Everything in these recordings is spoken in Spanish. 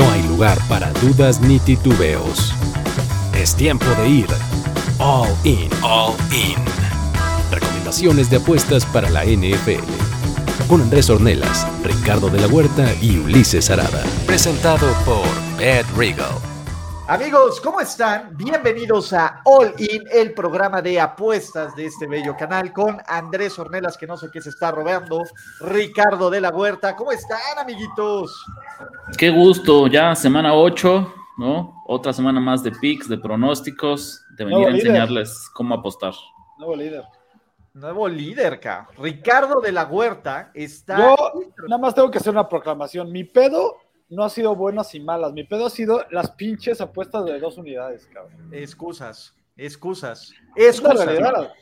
No hay lugar para dudas ni titubeos. Es tiempo de ir all in. All in. Recomendaciones de apuestas para la NFL. Con Andrés Ornelas, Ricardo de la Huerta y Ulises Arada. Presentado por Bad Regal. Amigos, ¿cómo están? Bienvenidos a All In, el programa de apuestas de este bello canal con Andrés Ornelas, que no sé qué se está robando, Ricardo de la Huerta. ¿Cómo están, amiguitos? Qué gusto, ya semana 8, ¿no? Otra semana más de picks, de pronósticos, de venir a enseñarles cómo apostar. Nuevo líder. Nuevo líder, ca. Ricardo de la Huerta está. Yo nada más tengo que hacer una proclamación. Mi pedo no ha sido buenas y malas. Mi pedo ha sido las pinches apuestas de dos unidades, cabrón. Excusas, excusas. Excusas.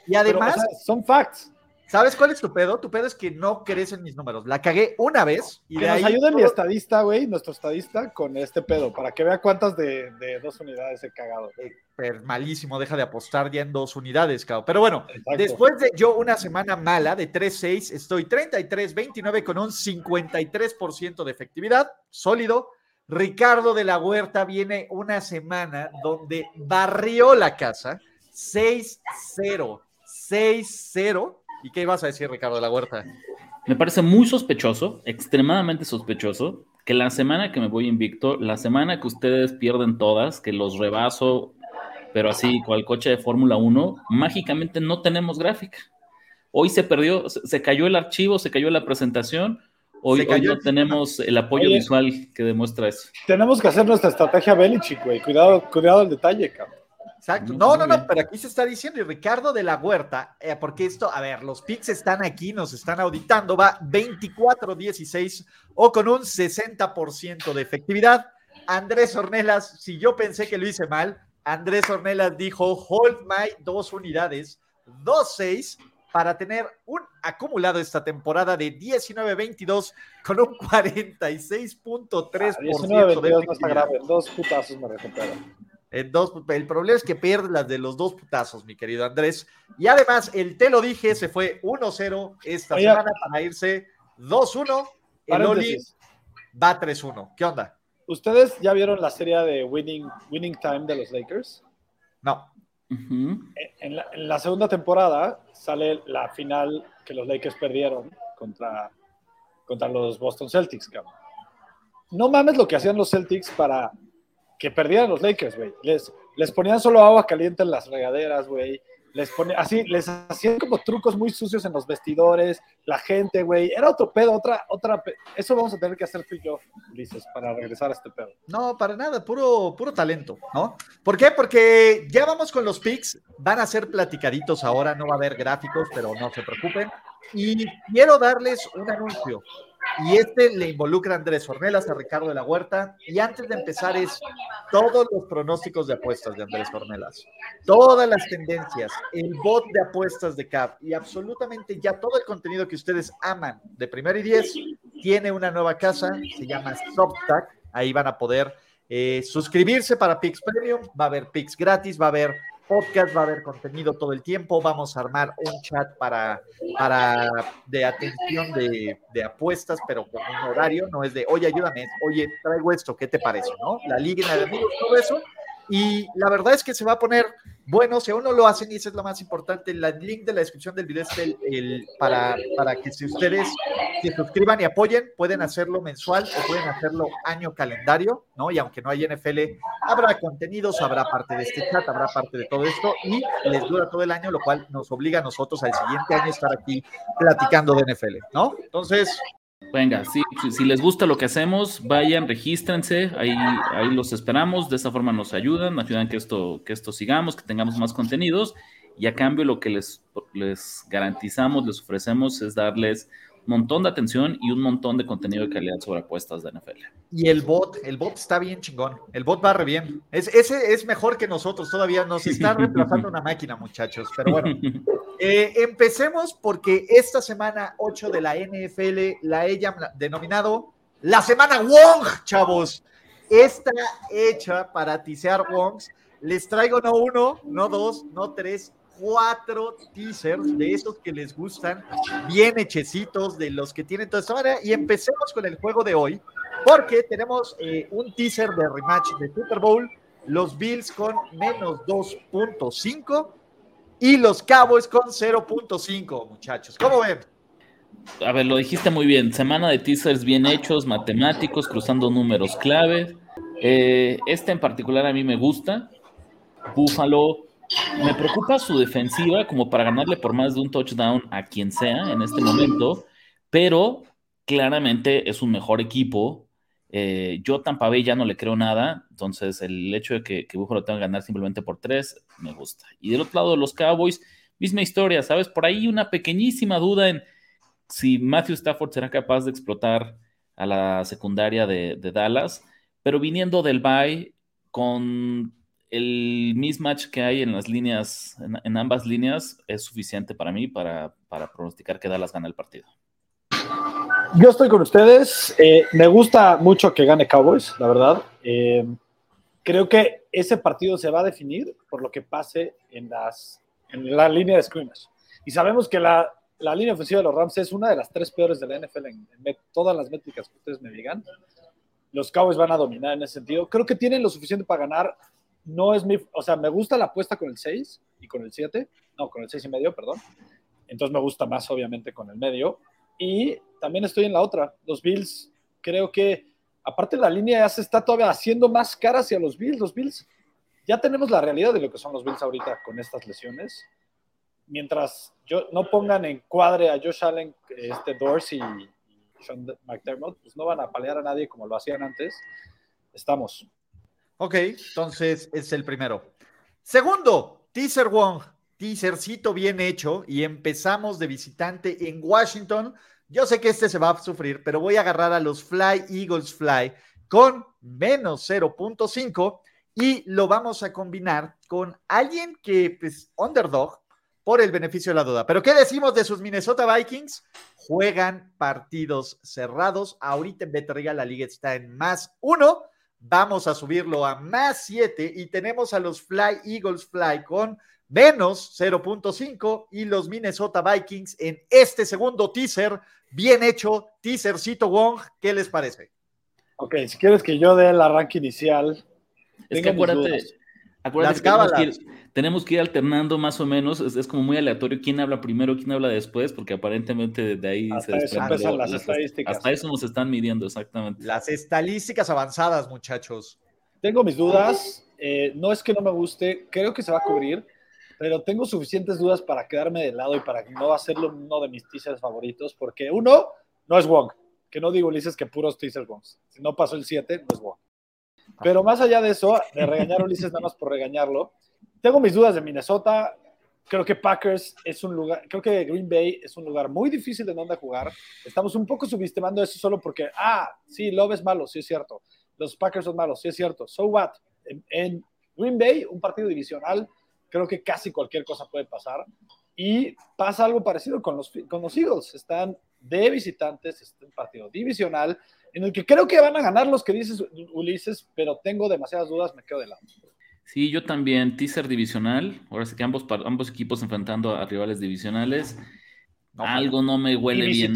y además. son facts. ¿Sabes cuál es tu pedo? Tu pedo es que no crees en mis números. La cagué una vez y que de nos ayude mi estadista, güey, nuestro estadista, con este pedo, para que vea cuántas de, dos unidades he cagado. Eh, malísimo, deja de apostar ya en dos unidades, cabrón. Pero bueno, después de yo una semana mala de 3-6, estoy 33-29 con un 53% de efectividad, sólido. Ricardo de la Huerta viene una semana donde barrió la casa, 6-0, 6-0 ¿Y qué ibas a decir, Ricardo de la Huerta? Me parece muy sospechoso, extremadamente sospechoso, que la semana que me voy invicto, la semana que ustedes pierden todas, que los rebaso, pero así, cual coche de Fórmula 1, mágicamente no tenemos gráfica. Hoy se perdió, se cayó el archivo, se cayó la presentación, Hoy, no tenemos el apoyo visual que demuestra eso. Tenemos que hacer nuestra estrategia Belichick, güey. Cuidado, cuidado el detalle, cabrón. Exacto. No, no, no, pero aquí se está diciendo, y Ricardo de la Huerta, eh, porque esto, a ver, los picks están aquí, nos están auditando, va 24-16 o con un 60% de efectividad. Andrés Ornelas, si yo pensé que lo hice mal, Andrés Ornelas dijo, hold my dos unidades, 2-6, para tener un acumulado esta temporada de 19-22 con un 46.3% ah, de efectividad. No dos putazos me recupero dos, el problema es que pierde las de los dos putazos, mi querido Andrés. Y además, el te lo dije, se fue 1-0 esta semana para irse 2-1. El Oli va 3-1. ¿Qué onda? ¿Ustedes ya vieron la serie de Winning, Winning Time de los Lakers? No. en, la, segunda temporada sale la final que los Lakers perdieron contra, contra los Boston Celtics, No mames lo que hacían los Celtics para que perdieran los Lakers, güey. Les, les ponían solo agua caliente en las regaderas, güey. Les ponían, así, les hacían como trucos muy sucios en los vestidores, la gente, güey. Era otro pedo, otra, otra. Eso vamos a tener que hacer tú y yo, Ulises, para regresar a este pedo. No, para nada, puro, puro talento, ¿no? ¿Por qué? Porque ya vamos con los picks, van a ser platicaditos ahora, no va a haber gráficos, pero no se preocupen. Y quiero darles un anuncio. Y este le involucra a Andrés Ornelas, a Ricardo de la Huerta. Y antes de empezar es todos los pronósticos de apuestas de Andrés Ornelas, todas las tendencias, el bot de apuestas de CAP y absolutamente ya todo el contenido que ustedes aman de Primero y Diez tiene una nueva casa, se llama Substack. Ahí van a poder eh, suscribirse para Pix Premium, va a haber Pix gratis, va a haber podcast, va a haber contenido todo el tiempo, vamos a armar un chat para, para de atención de, apuestas, pero con un horario, no es de, oye, ayúdame, oye, traigo esto, ¿qué te parece? ¿No? La liga de amigos, todo eso, y la verdad es que se va a poner bueno, si aún no lo hacen, y eso es lo más importante, el link de la descripción del video es el, para, para que si ustedes se suscriban y apoyen, pueden hacerlo mensual o pueden hacerlo año calendario, ¿no? Y aunque no hay NFL, habrá contenidos, habrá parte de este chat, habrá parte de todo esto y les dura todo el año, lo cual nos obliga a nosotros al siguiente año estar aquí platicando de NFL, ¿no? Entonces, Venga, si, les gusta lo que hacemos, vayan, regístrense, ahí, ahí los esperamos, de esa forma nos ayudan, ayudan que esto, que esto sigamos, que tengamos más contenidos y a cambio lo que les, les garantizamos, les ofrecemos es darles montón de atención y un montón de contenido de calidad sobre apuestas de NFL. Y el bot, el bot está bien chingón. El bot va re bien. Es, ese es mejor que nosotros todavía. Nos está reemplazando una máquina, muchachos. Pero bueno, eh, empecemos porque esta semana 8 de la NFL la he denominado la semana Wong, chavos. Está hecha para tisear Wongs. Les traigo no uno, no dos, no tres, cuatro teasers de esos que les gustan, bien hechecitos, de los que tienen toda esta manera. Y empecemos con el juego de hoy, porque tenemos eh, un teaser de rematch de Super Bowl, los Bills con menos 2.5 y los Cowboys con 0.5, muchachos. ¿Cómo ven? A ver, lo dijiste muy bien. Semana de teasers bien hechos, matemáticos, cruzando números clave. Eh, este en particular a mí me gusta. Buffalo me preocupa su defensiva como para ganarle por más de un touchdown a quien sea en este momento, pero claramente es un mejor equipo. Eh, yo Tampa Bay ya no le creo nada, entonces el hecho de que, que lo tenga que ganar simplemente por tres me gusta. Y del otro lado de los Cowboys, misma historia, ¿sabes? Por ahí una pequeñísima duda en si Matthew Stafford será capaz de explotar a la secundaria de, de Dallas, pero viniendo del bye con el mismatch que hay en las líneas, en, ambas líneas, es suficiente para mí para, pronosticar que Dallas gana el partido. Yo estoy con ustedes. Eh, me gusta mucho que gane Cowboys, la verdad. Eh, creo que ese partido se va a definir por lo que pase en, las, en la línea de scrimmage. Y sabemos que la, línea ofensiva de los Rams es una de las tres peores de la NFL en, en todas las métricas que ustedes me digan. Los Cowboys van a dominar en ese sentido. Creo que tienen lo suficiente para ganar no es mi, o sea, me gusta la apuesta con el 6 y con el 7, no, con el 6 y medio, perdón. Entonces me gusta más, obviamente, con el medio. Y también estoy en la otra. Los Bills, creo que, aparte la línea ya se está todavía haciendo más cara hacia los Bills. Los Bills, ya tenemos la realidad de lo que son los Bills ahorita con estas lesiones. Mientras yo, no pongan en cuadre a Josh Allen, este Dorsey y Sean McDermott, pues no van a palear a nadie como lo hacían antes. Estamos. Ok, entonces es el primero. Segundo, teaser Wong, teasercito bien hecho y empezamos de visitante en Washington. Yo sé que este se va a sufrir, pero voy a agarrar a los Fly Eagles Fly con menos 0.5 y lo vamos a combinar con alguien que, pues, underdog por el beneficio de la duda. Pero ¿qué decimos de sus Minnesota Vikings? Juegan partidos cerrados. Ahorita en Beterriga la liga está en más uno vamos a subirlo a más 7 y tenemos a los Fly Eagles Fly con menos 0.5 y los Minnesota Vikings en este segundo teaser, bien hecho, teasercito Wong, ¿qué les parece? Ok, si quieres que yo dé el arranque inicial. Es que acuérdate, acuérdate que tenemos, que ir, alternando más o menos, es, como muy aleatorio quién habla primero, quién habla después, porque aparentemente de ahí se desprende. las, estadísticas. Hasta eso nos están midiendo, exactamente. Las estadísticas avanzadas, muchachos. Tengo mis dudas, eh, no es que no me guste, creo que se va a cubrir, pero tengo suficientes dudas para quedarme de lado y para que no hacerlo uno de mis teasers favoritos, porque uno, no es Wong, que no digo Ulises que puros teasers Wongs. Si no pasó el 7, no es Wong. Pero más allá de eso, de regañar a Ulises nada más por regañarlo, tengo mis dudas de Minnesota. Creo que Packers es un lugar, creo que Green Bay es un lugar muy difícil de donde jugar. Estamos un poco subestimando eso solo porque, ah, sí, Love es malo, sí es cierto. Los Packers son malos, sí es cierto. So what? En, Green Bay, un partido divisional, creo que casi cualquier cosa puede pasar. Y pasa algo parecido con los, con los Eagles. Están de visitantes, es un partido divisional en el que creo que van a ganar los que dices Ulises, pero tengo demasiadas dudas, me quedo de lado. Sí, yo también, teaser divisional, ahora sí que ambos, ambos equipos enfrentando a rivales divisionales, algo no me huele bien.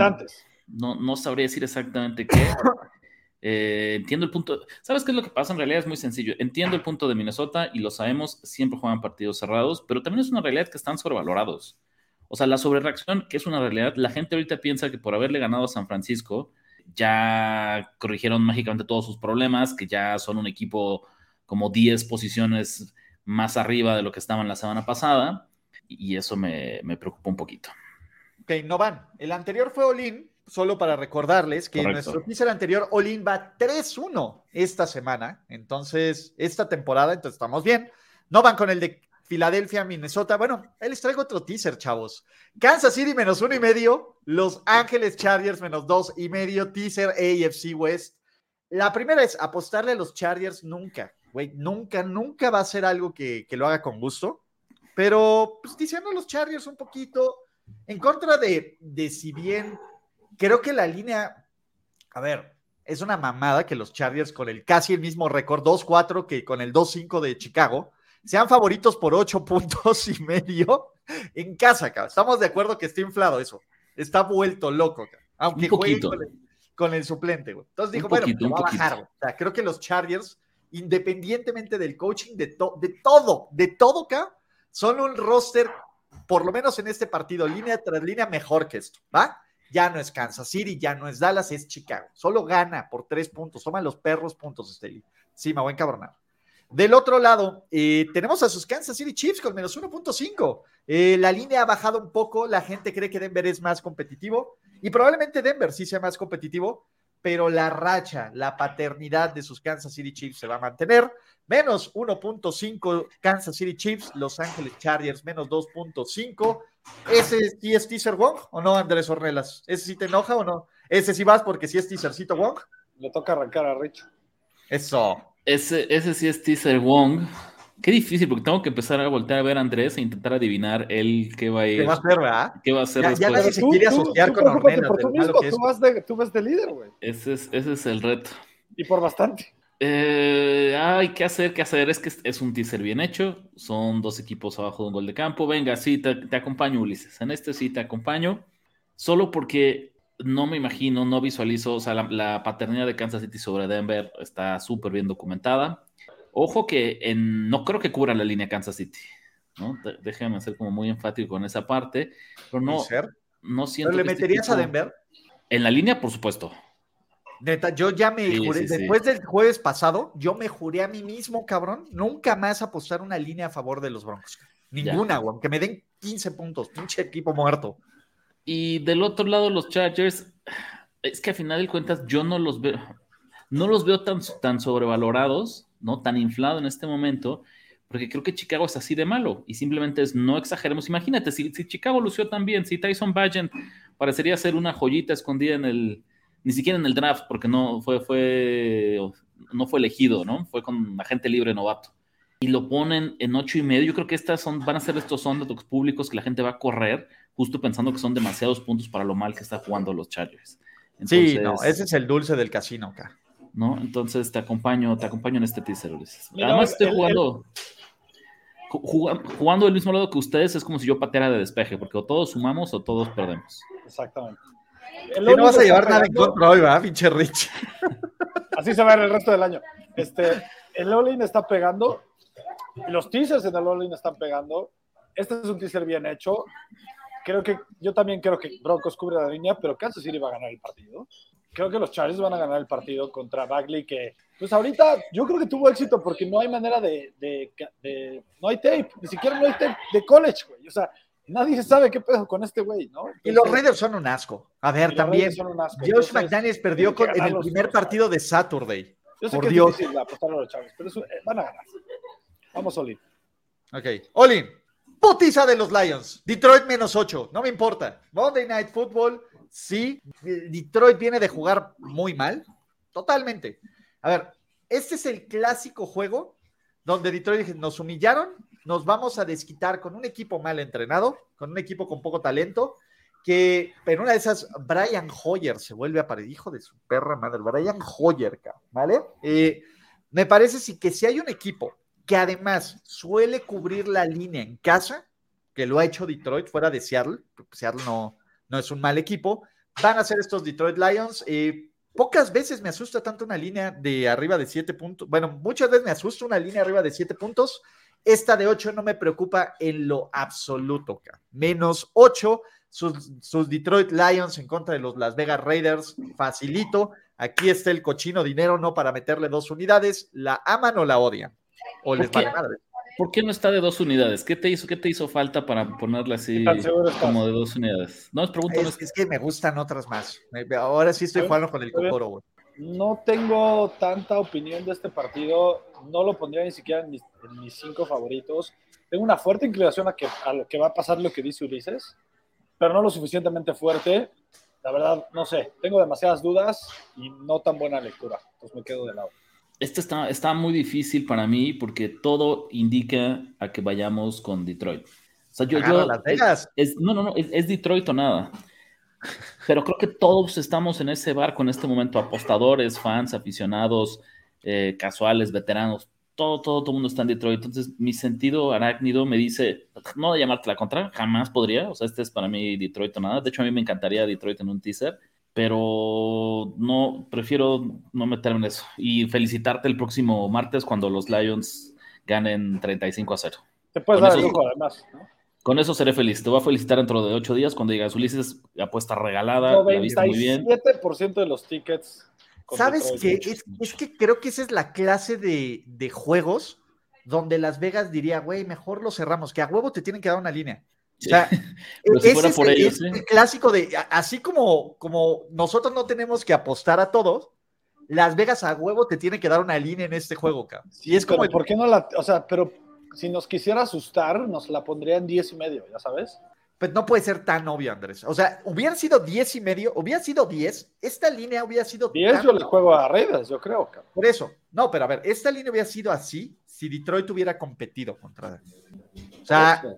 No, no sabría decir exactamente qué. Eh, entiendo el punto. ¿Sabes qué es lo que pasa? En realidad es muy sencillo. Entiendo el punto de Minnesota y lo sabemos, siempre juegan partidos cerrados, pero también es una realidad que están sobrevalorados. O sea, la sobrereacción, que es una realidad, la gente ahorita piensa que por haberle ganado a San Francisco, ya corrigieron mágicamente todos sus problemas, que ya son un equipo como 10 posiciones más arriba de lo que estaban la semana pasada, y eso me, preocupa un poquito. Ok, no van. El anterior fue Olin, solo para recordarles que nuestro teaser anterior, Olin va 3-1 esta semana, entonces, esta temporada, entonces estamos bien. No van con el de Filadelfia, Minnesota. Bueno, ahí les traigo otro teaser, chavos. Kansas City menos uno y medio. Los Ángeles Chargers menos dos y medio. Teaser AFC West. La primera es apostarle a los Chargers nunca, güey. Nunca, nunca va a ser algo que, que lo haga con gusto. Pero, pues, diciendo los Chargers un poquito en contra de, de si bien creo que la línea, a ver, es una mamada que los Chargers con el casi el mismo récord, 2-4 que con el 2-5 de Chicago, sean favoritos por 8 puntos y medio en casa, cabrón. Estamos de acuerdo que está inflado eso. Está vuelto loco, cabrón. Aunque juegue con el, con el, suplente, güey. Entonces dijo, bueno, va a bajar, O sea, creo que los Chargers, independientemente del coaching, de, de todo, de todo, cabrón, son un roster, por lo menos en este partido, línea tras línea, mejor que esto, ¿va? Ya no es Kansas City, ya no es Dallas, es Chicago. Solo gana por tres puntos. Toman los perros puntos, Esteli. Sí, me voy a encabronar. Del otro lado, eh, tenemos a sus Kansas City Chiefs con menos 1.5. Eh, la línea ha bajado un poco, la gente cree que Denver es más competitivo y probablemente Denver sí sea más competitivo, pero la racha, la paternidad de sus Kansas City Chiefs se va a mantener. Menos 1.5 Kansas City Chiefs, Los Ángeles Chargers menos 2.5. ¿Ese sí es teaser Wong o no, Andrés Ornelas? ¿Ese sí te enoja o no? ¿Ese sí vas porque sí es teasercito Wong? Le toca arrancar a Rich. Eso. Ese, ese sí es teaser Wong. Qué difícil, porque tengo que empezar a voltear a ver a Andrés e intentar adivinar él qué va a ir. ¿Qué va a hacer, verdad? ¿Qué va a hacer ya, después? Ya nadie se quiere asociar con Ornelas. Por tú, mismo, tú, vas de, tú vas de líder, güey. Ese es, ese es el reto. Y por bastante. Eh, ay, ¿qué hacer? ¿Qué hacer? Es que es un teaser bien hecho. Son dos equipos abajo de un gol de campo. Venga, sí, te, te acompaño, Ulises. En este sí te acompaño. Solo porque no me imagino, no visualizo, o sea, la, la paternidad de Kansas City sobre Denver está súper bien documentada. Ojo que en, no creo que cubra la línea Kansas City, ¿no? Déjame ser como muy enfático con esa parte, pero no, ser? no siento. ¿Pero le este meterías a Denver? En la línea, por supuesto. Neta, yo ya me Sí, juré, sí, sí. después del jueves pasado, yo me juré a mí mismo, cabrón, nunca más apostar una línea a favor de los Broncos. Ninguna, güey, aunque me den 15 puntos, pinche equipo muerto. Y del otro lado, los Chargers, es que a final de cuentas yo no los veo, no los veo tan, tan sobrevalorados, ¿no? Tan inflado en este momento, porque creo que Chicago es así de malo y simplemente es no exageremos. Imagínate, si, si Chicago lució tan bien, si Tyson Bagent parecería ser una joyita escondida en el, ni siquiera en el draft, porque no fue, fue, no fue elegido, ¿no? Fue con agente libre novato. Y lo ponen en ocho y medio. Yo creo que estas son, van a ser estos underdogs públicos que la gente va a correr, justo pensando que son demasiados puntos para lo mal que está jugando los Chargers. sí, no, ese es el dulce del casino acá. ¿no? Entonces te acompaño, te acompaño en este teaser, Ulises. Mira, Además estoy el- jugando, ju- jugando, jugando del mismo lado que ustedes, es como si yo pateara de despeje, porque o todos sumamos o todos perdemos. Exactamente. Que no vas a llevar nada en contra hoy, ¿verdad, pinche Rich? Así se va a ver el resto del año. Este, el all está pegando. Los teasers en el all están pegando. Este es un teaser bien hecho. Creo que yo también creo que Broncos cubre la línea, pero Kansas City va a ganar el partido. Creo que los Chargers van a ganar el partido contra Bagley, que pues ahorita yo creo que tuvo éxito porque no hay manera de, de- de- no hay tape, ni siquiera no hay tape de college, güey. O sea, nadie sabe qué pedo con este güey, ¿no? Y los Raiders son un asco. A ver, también. Raiders son un asco. Josh Entonces, McDaniels perdió con- en el primer dos. partido de Saturday. Yo sé Por que Dios. es difícil apostarle a los Chargers, pero eso, eh, van a ganar. Vamos, Oli. Ok. Olin. Putiza de los Lions. Detroit menos 8. No me importa. Monday Night Football. Sí. Detroit viene de jugar muy mal. Totalmente. A ver, este es el clásico juego donde Detroit nos humillaron, nos vamos a desquitar con un equipo mal entrenado, con un equipo con poco talento, que en una de esas, Brian Hoyer se vuelve a aparecer, hijo de su perra madre, Brian Hoyer, ¿vale? Eh, me parece sí que si hay un equipo que además suele cubrir la línea en casa, que lo ha hecho Detroit fuera de Seattle, Seattle no, no es un mal equipo, van a ser estos Detroit Lions. eh, pocas veces me asusta tanto una línea de arriba de 7 puntos. Bueno, muchas veces me asusta una línea arriba de 7 puntos. Esta de 8 no me preocupa en lo absoluto. Menos 8, sus, sus Detroit Lions en contra de los Las Vegas Raiders, facilito. Aquí está el cochino dinero, no para meterle dos unidades. ¿La aman o la odian? O les qué? vale madre. ¿Por qué no está de dos unidades? ¿Qué te hizo, qué te hizo falta para ponerla así como de dos unidades? No, no Es, es- que me gustan otras más. Ahora sí estoy jugando con el cocoro, güey. No tengo tanta opinión de este partido. No lo pondría ni siquiera en mis, en mis cinco favoritos. tengo una fuerte inclinación a que, a lo que va a pasar lo que dice Ulises, pero no lo suficientemente fuerte. La verdad, no sé, tengo demasiadas dudas y no tan buena lectura, pues me quedo de lado. Este está, está muy difícil para mí porque todo indica a que vayamos con Detroit. O sea, yo, yo Las Vegas. es- no, no, no, es, es Detroit o nada. Pero creo que todos estamos en ese barco en este momento, apostadores, fans, aficionados, eh, casuales, veteranos, todo, todo, todo el mundo está en Detroit. Entonces, mi sentido arácnido me dice, no de llamarte la contra, jamás podría. O sea, este es para mí Detroit o nada. De hecho, a mí me encantaría Detroit en un teaser, pero no, prefiero no meterme en eso. Y felicitarte el próximo martes cuando los Lions ganen 35 a 0. Te puedes Con dar el eso- lujo, además. ¿no? Con eso seré feliz. Te voy a felicitar dentro de ocho días cuando digas Ulises, apuesta regalada, la viste muy bien. 97% de los tickets. ¿Sabes qué? Es, es que creo que esa es la clase de, de juegos donde Las Vegas diría, güey, mejor lo cerramos, que a huevo te tienen que dar una línea. O sea, Pero si ese fuera es por el- ellos, es ¿eh? el clásico de, así como, como nosotros no tenemos que apostar a todos, Las Vegas a huevo te tiene que dar una línea en este juego, cabrón. Sí, Y es como, el- ¿por qué no la.? O sea, pero si nos quisiera asustar, nos la pondría en 10 y medio, ya sabes. pues no puede ser tan obvio, Andrés. O sea, hubiera sido 10 y medio, hubiera sido 10, esta línea hubiera sido 10 tan- yo le juego a Raiders, yo creo. cabrón. Por eso, no, pero a ver, esta línea hubiera sido así si Detroit hubiera competido contra. O sea, eso.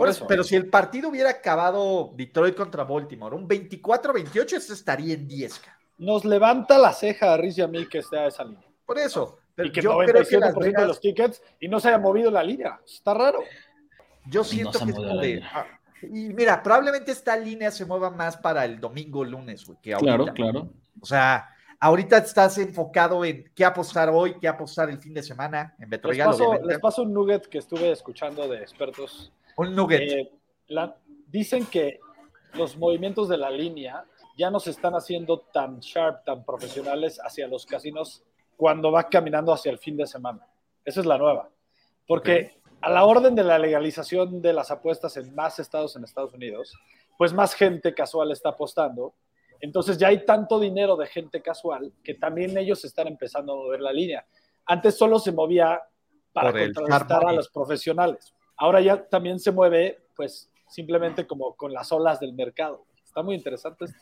Por eso, pero si el partido hubiera acabado Detroit contra Baltimore, un 24-28, eso estaría en 10. ca. Nos levanta la ceja a Riz y a mí que esté a esa línea. Por eso. Pero y que yo 97% creo que Las de los tickets y no se haya movido la línea. Está raro. yo siento no se que es ah, Y mira, probablemente esta línea se mueva más para el domingo, lunes, güey, que ahorita. Claro, claro. O sea, ahorita estás enfocado en qué apostar hoy, qué apostar el fin de semana, en Les Betroyal, paso, obviamente. les paso un nugget que estuve escuchando de expertos. Un nugget. Eh, la- dicen que los movimientos de la línea ya no se están haciendo tan sharp, tan profesionales hacia los casinos cuando va caminando hacia el fin de semana. Esa es la nueva. Porque a la orden de la legalización de las apuestas en más estados en Estados Unidos, pues más gente casual está apostando. Entonces ya hay tanto dinero de gente casual que también ellos están empezando a mover la línea. Antes solo se movía para contrarrestar a los profesionales. Ahora ya también se mueve, pues simplemente como con las olas del mercado. Está muy interesante. esto.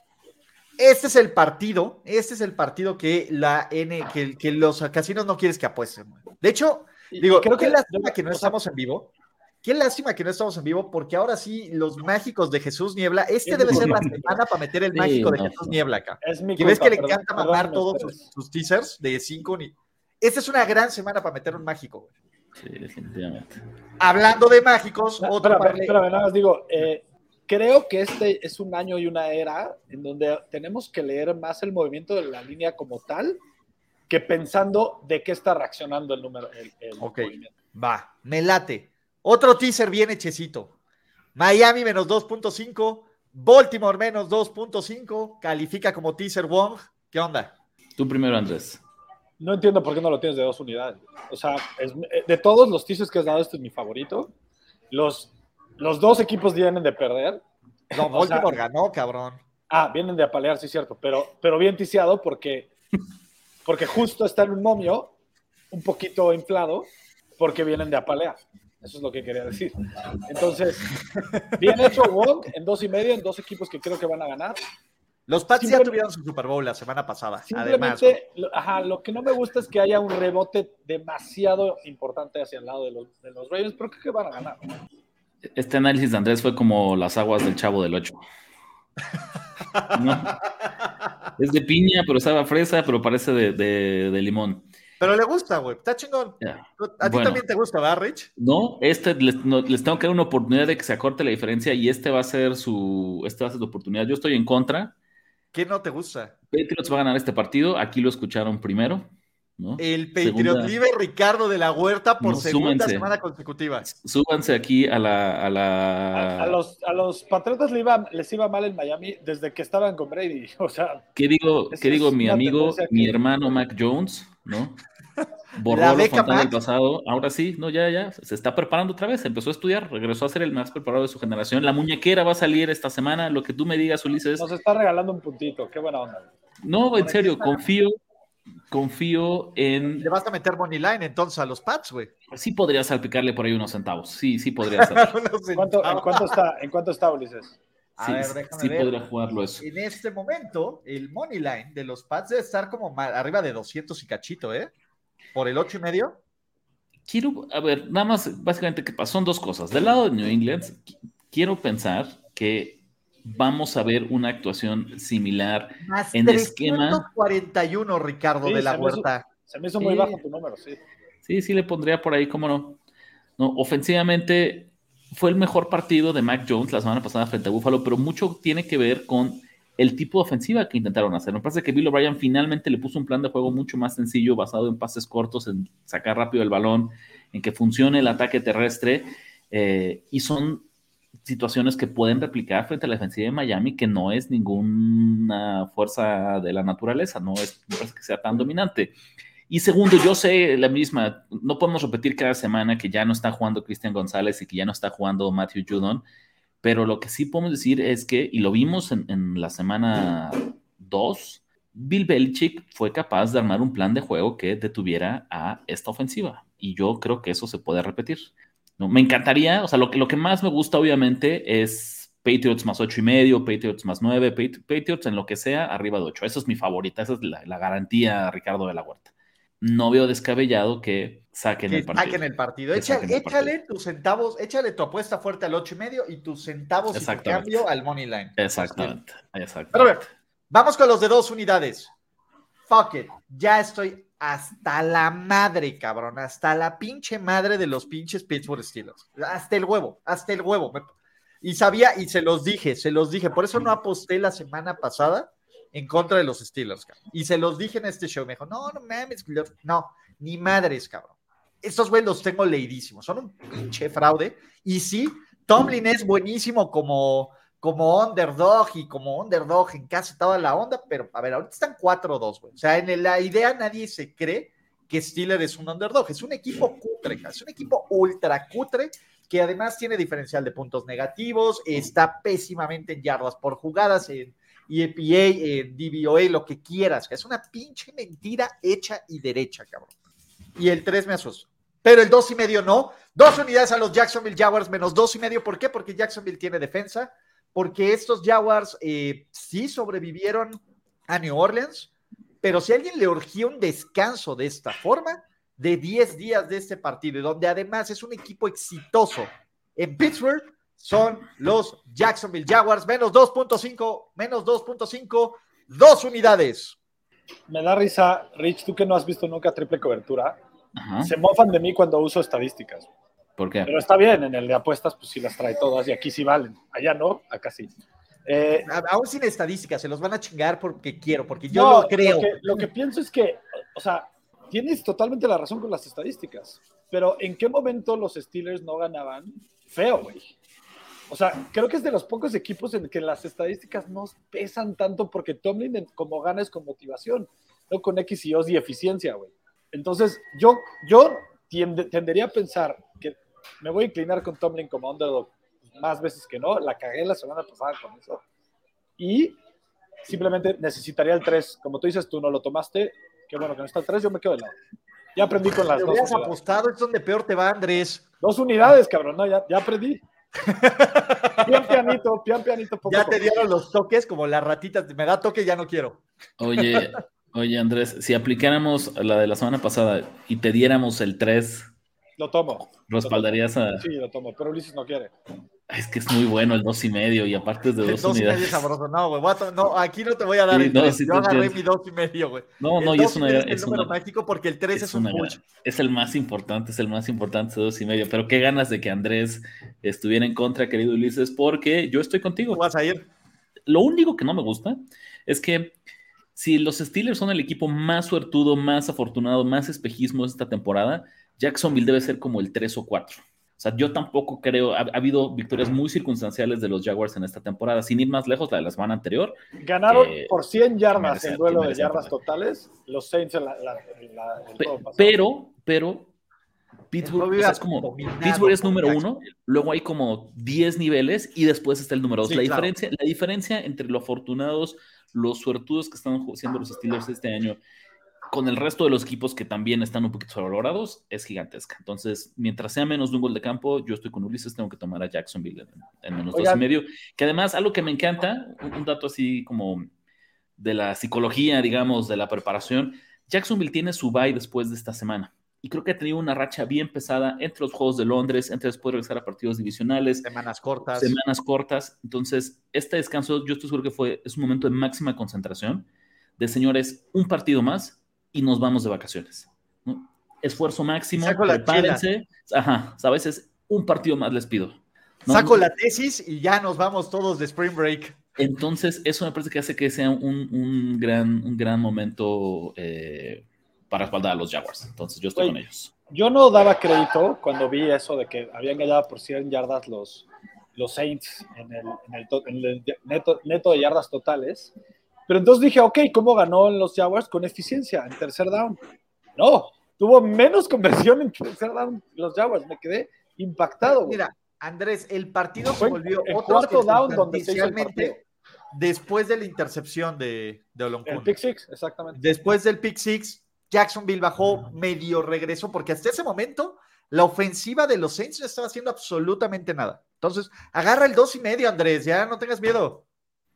Este es el partido, este es el partido que la N, que, que los casinos no quieres que apuesten. De hecho, Y- digo, y creo qué que lástima que no estamos en vivo. Qué lástima que no estamos en vivo, porque ahora sí, los mágicos de Jesús Niebla, este Es debe ser la semana para meter el Sí, mágico de no, Jesús no. Niebla acá. Es mi Que ves que le encanta mamar todos sus teasers de 5 ni. Esta es una gran semana para meter un mágico. güey. Sí, definitivamente. Hablando de mágicos, No, otro espérame, parlay. espérame, nada más digo, eh, creo que este es un año y una era en donde tenemos que leer más el movimiento de la línea como tal que pensando de qué está reaccionando el número. El, el Ok. movimiento. Va, me late. Otro teaser bien hechecito. Miami menos 2.5, Baltimore menos 2.5, califica como teaser Wong. ¿Qué onda? Tú primero, Andrés. No entiendo por qué no lo tienes de dos unidades. O sea, es- eh, de todos los teasers que has dado, este es mi favorito. Los, los dos equipos vienen de perder. No, O sea- Baltimore ganó, cabrón. Ah, vienen de apalear, sí, cierto, pero, pero bien ticiado porque, porque justo está en un momio un poquito inflado porque vienen de apalear. Eso es lo que quería decir. Entonces, bien hecho Wong en dos y medio, en dos equipos que creo que van a ganar. Los Pats ya tuvieron su Super Bowl la semana pasada. Además, ajá, lo que no me gusta es que haya un rebote demasiado importante hacia el lado de los, de los Ravens, pero creo que van a ganar. Este análisis de Andrés fue como las aguas del chavo del 8. Es de piña, pero sabe a fresa, pero parece de, de- de limón. pero le gusta, güey. Está chingón. A ti Bueno. también te gusta, ¿verdad, Rich? No, este les, no, les tengo que dar una oportunidad de que se acorte la diferencia y este va a ser su, este va a ser su oportunidad. Yo estoy en contra. ¿Qué no te gusta? Patriots va a ganar este partido. Aquí lo escucharon primero. ¿no? El Patriot Segunda- Live Ricardo de la Huerta por No, segunda súmense. semana consecutiva. Súbanse aquí a la. A, A, la a los, a los Patriotas le iba- les iba mal en Miami desde que estaban con Brady. O sea, ¿Qué digo, qué digo mi amigo, mi hermano Mac Jones, ¿no? Borró La los beca fantasmas del pasado. Ahora sí, no, ya, ya. Se está preparando otra vez. Empezó a estudiar, regresó a ser el más preparado de su generación. La muñequera va a salir esta semana. Lo que tú me digas, Ulises. nos está regalando un puntito. Qué buena onda. No, en serio, confío. confío en. Le vas a meter money line entonces a los Pats, güey. Sí podría salpicarle por ahí unos centavos. Sí, sí podría ser. ¿En cuánto, ¿En cuánto está, ¿en cuánto está Ulises? A Sí, ver, sí déjame ver. podría jugarlo eso. En este momento, el money line de los Pats debe estar como arriba de 200 y cachito, ¿eh? Por el 8 y medio. Quiero, a ver, nada más, básicamente, que son dos cosas. Del lado de New England, qui- quiero pensar que vamos a ver una actuación similar Más En esquema. 341, Ricardo Sí, de la se me hizo- Huerta. Se me hizo muy Sí. bajo tu número, sí. Sí, sí le pondría por ahí, cómo no. No, ofensivamente fue el mejor partido de Mac Jones la semana pasada frente a Buffalo, pero mucho tiene que ver con el tipo de ofensiva que intentaron hacer. Me parece que Bill O'Brien finalmente le puso un plan de juego mucho más sencillo, basado en pases cortos, en sacar rápido el balón, en que funcione el ataque terrestre, eh, y son situaciones que pueden replicar frente a la defensiva de Miami, que no es ninguna fuerza de la naturaleza, no es, no parece que sea tan dominante. Y segundo, yo sé la misma, no podemos repetir cada semana que ya no está jugando Cristian González y que ya no está jugando Matthew Judon, pero lo que sí podemos decir es que, y lo vimos en, la semana 2, Bill Belichick fue capaz de armar un plan de juego que detuviera a esta ofensiva. Y yo creo que eso se puede repetir. ¿no? Me encantaría, o sea, lo que, lo que más me gusta obviamente es Patriots más ocho y medio, Patriots más nueve, Pat- Patriots en lo que sea, arriba de ocho. Esa es mi favorita, esa es la, la garantía, Ricardo de la Huerta. No veo descabellado que saquen Que el partido. saquen el partido. Echa- saquen el échale tus centavos, échale tu apuesta fuerte al 8 y medio y tus centavos y tu cambio al money line. Exactamente, Pero a exactamente. ver, vamos con los de dos unidades. Fuck it. Ya estoy hasta la madre, cabrón. Hasta la pinche madre de los pinches Pittsburgh Steelers. Hasta el huevo, hasta el huevo. Y sabía, y se los dije, se los dije. Por eso no aposté la semana pasada en contra de los Steelers, cabrón. Y se los dije en este show. Me dijo, no, no mames, no, ni madres, cabrón. Estos güeyes los tengo leidísimos. Son un pinche fraude. Y sí, Tomlin es buenísimo como, como underdog y como underdog en casi toda la onda, pero a ver, ahorita están 4-2, güey. O sea, en la idea nadie se cree que Steelers es un underdog. Es un equipo cutre, es un equipo ultra cutre que además tiene diferencial de puntos negativos, está pésimamente en yardas por jugadas, en EPA, en DVOA, lo que quieras. Es una pinche mentira hecha y derecha, cabrón. Y el 3 me asustó. Pero el 2 y medio no. Dos unidades a los Jacksonville Jaguars menos dos y medio. ¿Por qué? Porque Jacksonville tiene defensa. Porque estos Jaguars eh, sí sobrevivieron a New Orleans. Pero si alguien le urgía un descanso de esta forma, de 10 días de este partido, y donde además es un equipo exitoso en Pittsburgh, son los Jacksonville Jaguars, menos 2.5, menos 2.5, dos unidades. Me da risa, Rich, tú que no has visto nunca triple cobertura, Ajá. se mofan de mí cuando uso estadísticas. ¿Por qué? Pero está bien, en el de apuestas, pues sí las trae todas y aquí sí valen. Allá no, acá sí. Eh, Aún sin estadísticas, se los van a chingar porque quiero, porque yo no, lo creo. Lo que, lo que pienso es que, o sea, tienes totalmente la razón con las estadísticas, pero ¿en qué momento los Steelers no ganaban? Feo, güey. O sea, creo que es de los pocos equipos en que las estadísticas no pesan tanto porque Tomlin como gana es con motivación, no con X y O's y eficiencia, güey. Entonces, yo, yo tiende- tendería a pensar que me voy a inclinar con Tomlin como underdog más veces que no. La cagué la semana pasada con eso. Y simplemente necesitaría el 3. Como tú dices, tú no lo tomaste. Qué bueno que no está el 3, yo me quedo de lado. Ya aprendí con las dos apostado, es donde peor te va, Andrés. Dos unidades, cabrón, no, ya, ya aprendí. Pian pianito, pian pianito. Poco Ya te dieron los toques como las ratitas. Me da toque, ya no quiero. Oye, oye Andrés, si aplicáramos la de la semana pasada y te diéramos el 3, Lo tomo. respaldarías a... Sí, lo tomo, pero Ulises no quiere. Es que es muy bueno el dos y medio y aparte es de dos, dos y medio unidades. sabroso. No, güey. aquí no te voy a dar Sí, el no, sí Yo agarré mi dos y medio, güey. No, El no, y es una, es el es número una- mágico porque el 3 es, es un gran- es el más importante, es el más importante de dos y medio. Pero qué ganas de que Andrés estuviera en contra, querido Ulises, porque yo estoy contigo. ¿Tú vas a ir? Lo único que no me gusta es que si los Steelers son el equipo más suertudo, más afortunado, más espejismo de esta temporada, Jacksonville debe ser como el 3 o 4. O sea, yo tampoco creo, ha, ha habido victorias muy circunstanciales de los Jaguars en esta temporada, sin ir más lejos, la de la semana anterior. Ganaron Eh, por 100 yardas merecen- en duelo de yardas totales los Saints en la, la- en la- el Pe- juego pasado. pero, pero, Pittsburgh, o sea, es como, Pittsburgh es número uno, luego hay como 10 niveles y después está el número dos. Sí, la, claro. diferencia, la diferencia entre los afortunados, los suertudos que están siendo los Steelers este año con el resto de los equipos que también están un poquito sobrevalorados, es gigantesca. Entonces, mientras sea menos de un gol de campo, yo estoy con Ulises, tengo que tomar a Jacksonville en, en menos dos y medio. Que además, algo que me encanta, un, un, dato así como de la psicología, digamos, de la preparación, Jacksonville tiene su bye después de esta semana. Y creo que ha tenido una racha bien pesada entre los Juegos de Londres, entre después de regresar a partidos divisionales. Semanas cortas. Semanas cortas. Entonces, este descanso, yo estoy seguro que fue, es un momento de máxima concentración. De señores, un partido más y nos vamos de vacaciones. ¿no? Esfuerzo máximo, Saco la prepárense. Ajá, a veces un partido más les pido. ¿no? Saco la tesis y ya nos vamos todos de Spring Break. Entonces, eso me parece que hace que sea un, un gran, un gran momento eh, para respaldar a los Jaguars. Entonces, yo estoy Oye, con ellos. Yo no daba crédito cuando vi eso de que habían ganado por 100 yardas los, los Saints en el, en el, to- en el neto, neto de yardas totales. Pero entonces dije, ok, ¿cómo ganó en los Jaguars? Con eficiencia, en tercer down. No, tuvo menos conversión en tercer down los Jaguars. Me quedé impactado. güey. Mira, Andrés, el partido se volvió otro cuarto down donde se hizo el después de la intercepción de, de Oloncuna. el pick six, exactamente. Después del pick six, Jacksonville bajó, medio regresó, porque hasta ese momento la ofensiva de los Saints no estaba haciendo absolutamente nada. Entonces, agarra el dos y medio, Andrés, ya no tengas miedo,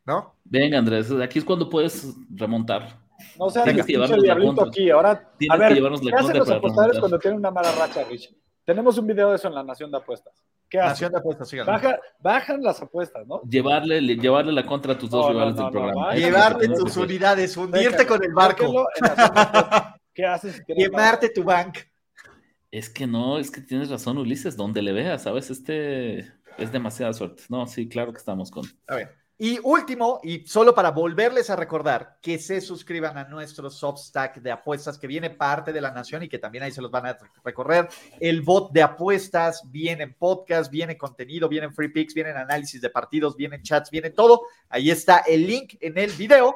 ¿no? Venga, Andrés, aquí es cuando puedes remontar. No seas Tienes el que llevarnos la contra. aquí. Ahora, Tienes a ver, que llevarnos la ¿qué hacen contra los para apostadores remontar. cuando tienen una mala racha, Rich? Tenemos un video de eso en la Nación de Apuestas. ¿Qué hacen? Nación de apuestas, síganlo. Baja- bajan las apuestas, ¿no? Llevarle, le- llevarle la contra a tus dos No, rivales no, del no, programa. vaya. Llevarte no, tus unidades, hundirte con el barco. ¿Qué haces si quemarte tu bank. Es que no, es que tienes razón, Ulises, donde le veas, ¿sabes? Este es demasiada suerte. No, sí, claro que estamos con. A ver. Y último, y solo para volverles a recordar que se suscriban a nuestro Substack de apuestas, que viene parte de la nación y que también ahí se los van a recorrer. El bot de apuestas, vienen podcast, viene contenido, vienen free picks, vienen análisis de partidos, vienen chats, viene todo. Ahí está el link en el video.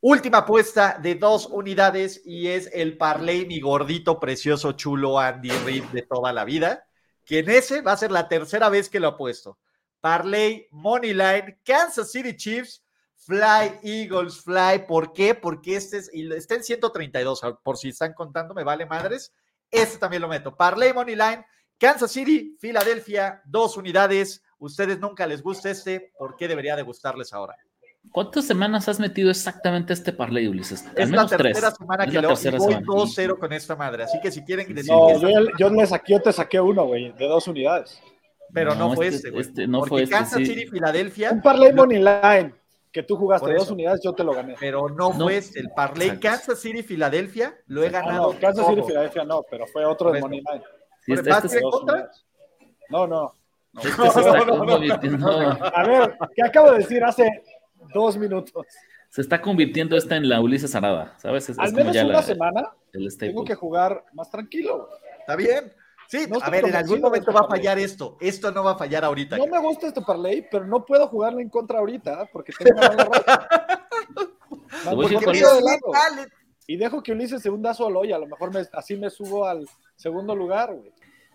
Última apuesta de dos unidades y es el parlay, mi gordito, precioso, chulo Andy Reid de toda la vida. Que en ese va a ser la tercera vez que lo apuesto. Parlay, Moneyline, Kansas City Chiefs, Fly, Eagles, Fly. ¿Por qué? Porque este es, y está en 132, por si están contando, me vale madres. Este también lo meto. Parlay, Moneyline, Kansas City, Filadelfia, dos unidades. Ustedes nunca les gusta este, ¿por qué debería de gustarles ahora? ¿Cuántas semanas has metido exactamente este parlay, Ulises? Al Es la menos tres. tercera semana Es que lo tercera voy semana. 2-0 con esta madre. Así que si quieren decir No, que yo, yo, le saqué, yo te saqué uno, güey, de dos unidades. Pero no, No, fue este- este, güey. este no Porque fue este, Kansas sí. City, Filadelfia. Un parlay no- money line que tú jugaste dos unidades, yo te lo gané. Pero no, No. fue este. El parlay Exacto. Kansas City, Filadelfia, lo he ganado. no, Kansas City, todo. Filadelfia no, pero fue otro de money line. Sí, este- ¿Vas este contra? No, no. este A ver, ¿qué acabo de decir hace dos minutos? se está convirtiendo esta en la Ulises Arada, ¿sabes? Es, es Al como menos ya una la- semana tengo que jugar más tranquilo. Está bien. Sí, No a ver, en algún momento va a fallar esto. Esto no va a fallar ahorita. No me gusta este parlay, pero no puedo jugarle en contra ahorita porque tengo una mala racha. Porque de lado. Y dejo que Ulises se hunda solo y a lo mejor me- así me subo al segundo lugar, güey.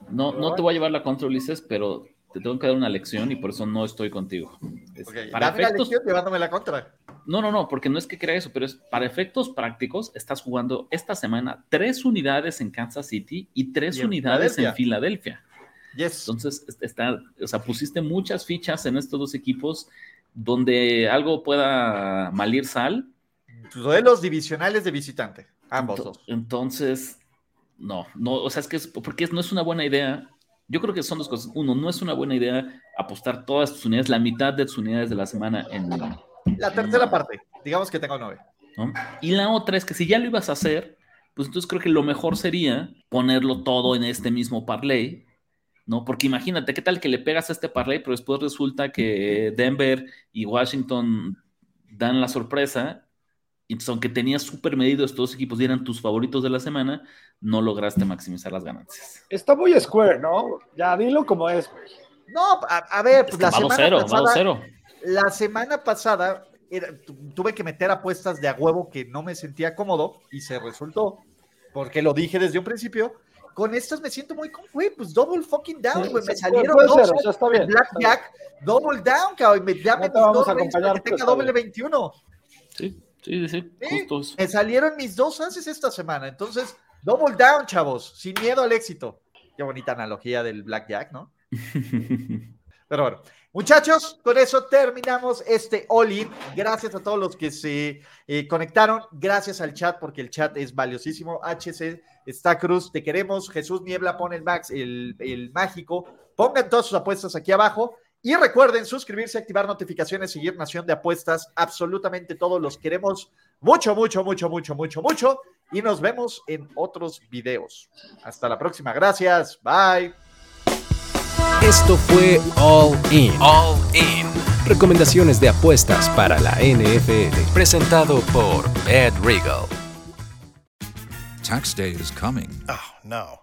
No, no te voy a llevar la contra, Ulises, pero te tengo que dar una lección y por eso no estoy contigo. Es- para dame la lección llevándome la contra. no, no, no, porque no es que crea eso, pero es para efectos prácticos, estás jugando esta semana tres unidades en Kansas City y tres Y unidades en Filadelfia. Yes. Entonces, est- está, o sea, pusiste muchas fichas en estos dos equipos donde algo pueda malir sal. Duelos divisionales de visitante. Ambos Ento- dos. Entonces, no, no, o sea, es que es, porque no es una buena idea. Yo creo que son dos cosas. Uno, no es una buena idea apostar todas tus unidades, la mitad de tus unidades de la semana en, La tercera parte. Digamos que tengo nueve. ¿no? Y la otra es que si ya lo ibas a hacer, pues entonces creo que lo mejor sería ponerlo todo en este mismo parlay, ¿no? Porque imagínate, ¿qué tal que le pegas a este parlay, pero después resulta que Denver y Washington dan la sorpresa, entonces aunque tenías súper medido estos dos equipos y eran tus favoritos de la semana, no lograste maximizar las ganancias. Está muy square, ¿no? Ya dilo como es, güey. No, a, a ver, pues la semana 2-0, va pasada. 2-0. La semana pasada era- tuve que meter apuestas de a huevo que no me sentía cómodo y se resultó, porque lo dije desde un principio. Con estas me siento muy cómodo, güey, pues double fucking down, Sí, güey, me sí, salieron dos ser, o sea, está bien, Blackjack, double down, cabrón, ya No me te vamos a acompañar, que tenga está doble bien. 21. Sí. Sí, sí, justo eso. Me salieron mis dos haces esta semana. Entonces, double down, chavos. Sin miedo al éxito. Qué bonita analogía del blackjack, ¿no? Pero bueno, muchachos, con eso terminamos este all-in. Gracias a todos los que se eh, conectaron. Gracias al chat, porque el chat es valiosísimo. HC está Cruz, te queremos. Jesús Niebla pone el max, el, el mágico. Pongan todas sus apuestas aquí abajo. Y recuerden suscribirse, activar notificaciones, seguir Nación de Apuestas. Absolutamente todos los queremos mucho, mucho, mucho, mucho, mucho, mucho. Y nos vemos en otros videos. Hasta la próxima. Gracias. Bye. Esto fue All In. All In. Recomendaciones de apuestas para la NFL. Presentado por Ed Regal. Tax day is coming. Oh, no.